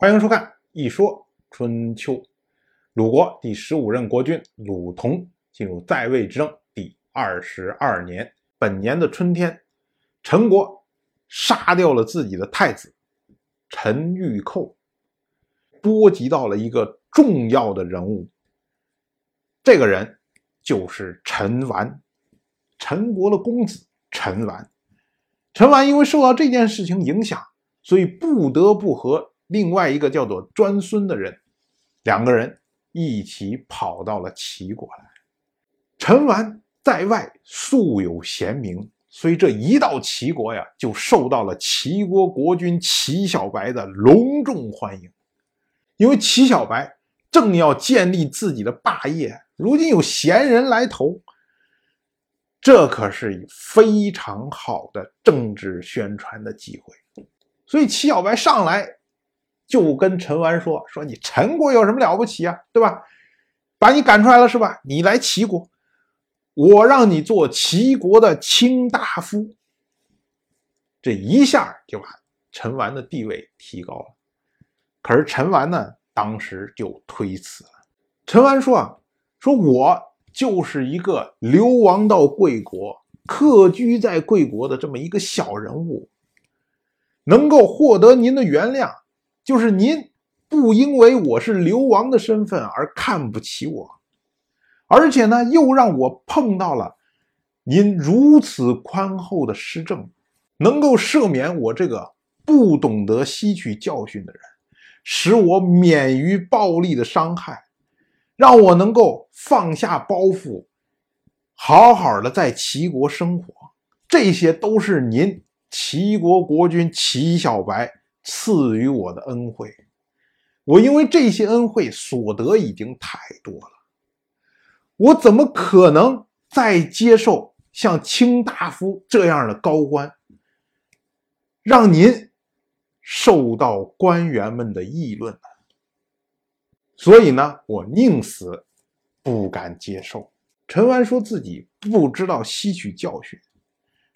欢迎收看《一说春秋》。鲁国第十五任国君鲁同进入在位执政第二十二年，本年的春天，陈国杀掉了自己的太子陈玉寇，波及到了一个重要的人物。这个人就是陈完，陈国的公子陈完。陈完因为受到这件事情影响，所以不得不和。另外一个叫做专孙的人，两个人一起跑到了齐国来。陈完在外素有贤名，所以这一到齐国呀，就受到了齐国国君齐小白的隆重欢迎。因为齐小白正要建立自己的霸业，如今有贤人来投，这可是非常好的政治宣传的机会。所以齐小白上来。就跟陈完说：“说你陈国有什么了不起啊？对吧？把你赶出来了是吧？你来齐国，我让你做齐国的卿大夫。这一下就把陈完的地位提高了。可是陈完呢，当时就推辞了。陈完说：‘啊，说我就是一个流亡到贵国、客居在贵国的这么一个小人物，能够获得您的原谅。’”就是您不因为我是流亡的身份而看不起我，而且呢，又让我碰到了您如此宽厚的施政，能够赦免我这个不懂得吸取教训的人，使我免于暴力的伤害，让我能够放下包袱，好好的在齐国生活。这些都是您齐国国君齐小白。赐予我的恩惠，我因为这些恩惠所得已经太多了，我怎么可能再接受像卿大夫这样的高官，让您受到官员们的议论呢？所以呢，我宁死不敢接受。陈完说自己不知道吸取教训，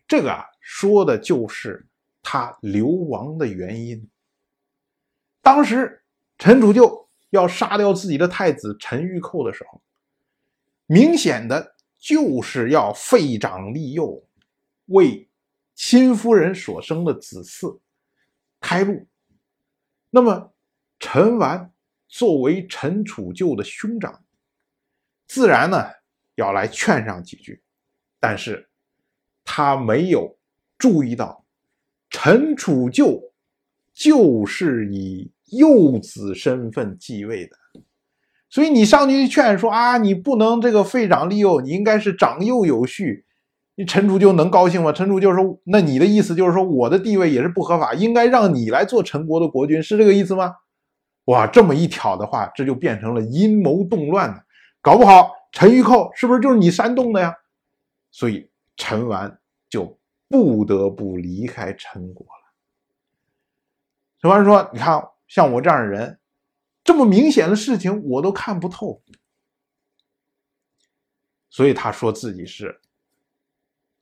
这个啊，说的就是。他流亡的原因。当时陈楚就要杀掉自己的太子陈玉寇的时候，明显的就是要废长立幼，为亲夫人所生的子嗣开路。那么陈完作为陈楚旧的兄长，自然呢要来劝上几句，但是他没有注意到。陈楚旧就是以幼子身份继位的，所以你上去劝说啊，你不能这个废长立幼，你应该是长幼有序。你陈楚旧能高兴吗？陈楚旧说：“那你的意思就是说，我的地位也是不合法，应该让你来做陈国的国君，是这个意思吗？”哇，这么一挑的话，这就变成了阴谋动乱了。搞不好陈玉寇是不是就是你煽动的呀？所以陈完就。不得不离开陈国了。陈完说：“你看，像我这样的人，这么明显的事情我都看不透，所以他说自己是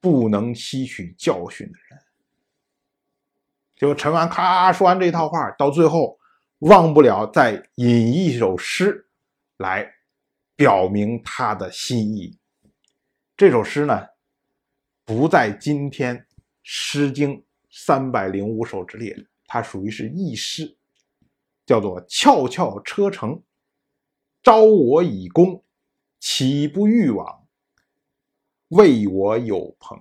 不能吸取教训的人。”结果陈完咔说完这一套话，到最后忘不了再引一首诗来表明他的心意。这首诗呢？不在今天《诗经》三百零五首之列，它属于是佚诗，叫做“翘翘车乘，招我以功，岂不欲往？为我有朋。”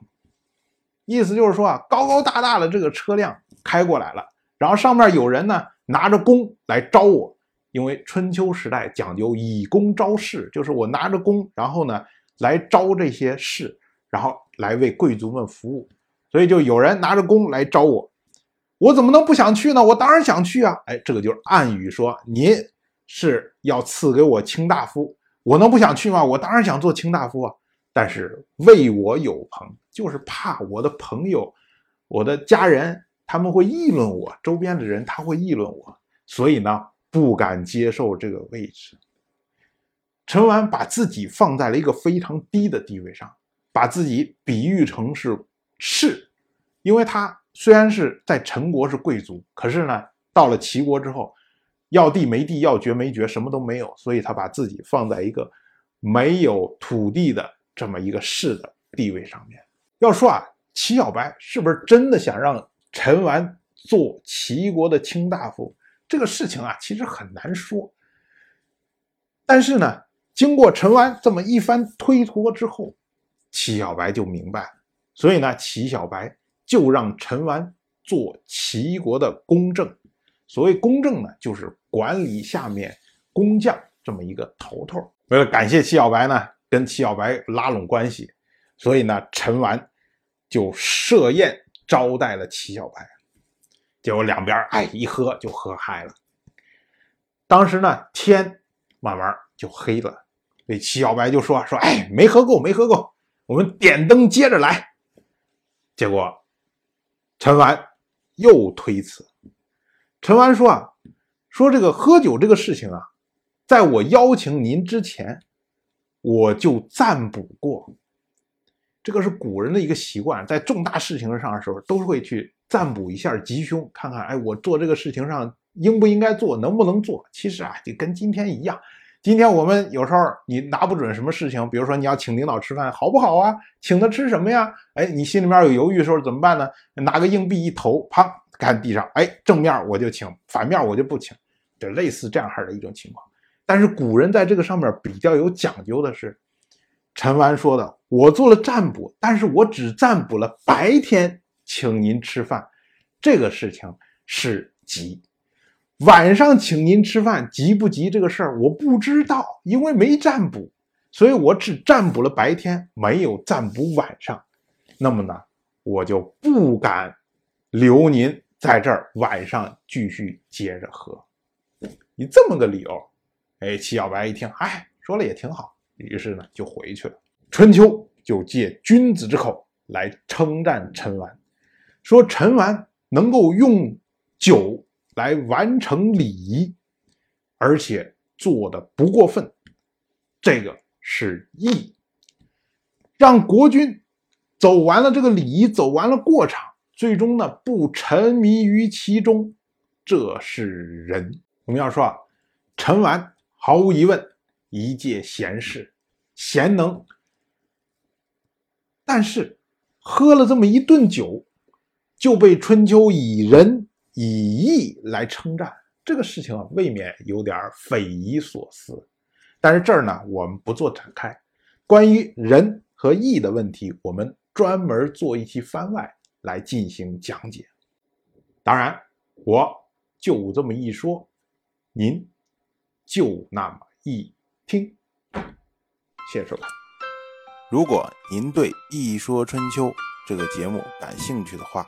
意思就是说啊，高高大大的这个车辆开过来了，然后上面有人呢拿着弓来招我，因为春秋时代讲究以弓招士，就是我拿着弓，然后呢来招这些士。然后来为贵族们服务，所以就有人拿着弓来招我，我怎么能不想去呢？我当然想去啊！哎，这个就是暗语说您是要赐给我卿大夫，我能不想去吗？我当然想做卿大夫啊！但是为我有朋，就是怕我的朋友、我的家人他们会议论我，周边的人他会议论我，所以呢不敢接受这个位置。陈完把自己放在了一个非常低的地位上。把自己比喻成是士，因为他虽然是在陈国是贵族，可是呢，到了齐国之后，要地没地，要爵没爵，什么都没有，所以他把自己放在一个没有土地的这么一个士的地位上面。要说啊，齐小白是不是真的想让陈完做齐国的卿大夫？这个事情啊，其实很难说。但是呢，经过陈完这么一番推脱之后，齐小白就明白了。所以呢，齐小白就让陈完做齐国的公正。所谓公正呢，就是管理下面工匠这么一个头头。为了感谢齐小白呢，跟齐小白拉拢关系，所以呢，陈完就设宴招待了齐小白。结果两边哎一喝就喝嗨了。当时呢，天慢慢就黑了，这齐小白就说说哎没喝够没喝够，我们点灯接着来。结果，陈完又推辞。陈完说：“啊，说这个喝酒这个事情啊，在我邀请您之前，我就占卜过。这个是古人的一个习惯，在重大事情上的时候，都会去占卜一下吉凶，看看哎，我做这个事情上应不应该做，能不能做。其实啊，就跟今天一样。”今天我们有时候你拿不准什么事情，比如说你要请领导吃饭，好不好啊？请他吃什么呀？哎，你心里面有犹豫的时候怎么办呢？拿个硬币一投，啪，看地上，哎，正面我就请，反面我就不请，就类似这样式的一种情况。但是古人在这个上面比较有讲究的是，陈完说的，我做了占卜，但是我只占卜了白天请您吃饭，这个事情是吉。晚上请您吃饭急不急？这个事儿我不知道，因为没占卜，所以我只占卜了白天，没有占卜晚上。那么呢，我就不敢留您在这儿晚上继续接着喝。以这么个理由，哎，齐小白一听，哎，说了也挺好，于是呢就回去了。春秋就借君子之口来称赞陈完，说陈完能够用酒。来完成礼仪，而且做的不过分，这个是义。让国君走完了这个礼仪，走完了过场，最终呢不沉迷于其中，这是仁。我们要说啊，陈完毫无疑问一介贤士，贤能，但是喝了这么一顿酒，就被春秋以仁。以义来称赞这个事情啊，未免有点匪夷所思。但是这儿呢，我们不做展开。关于仁和义的问题，我们专门做一期番外来进行讲解。当然，我就这么一说，您就那么一听。谢谢收看。如果您对《一说春秋》这个节目感兴趣的话，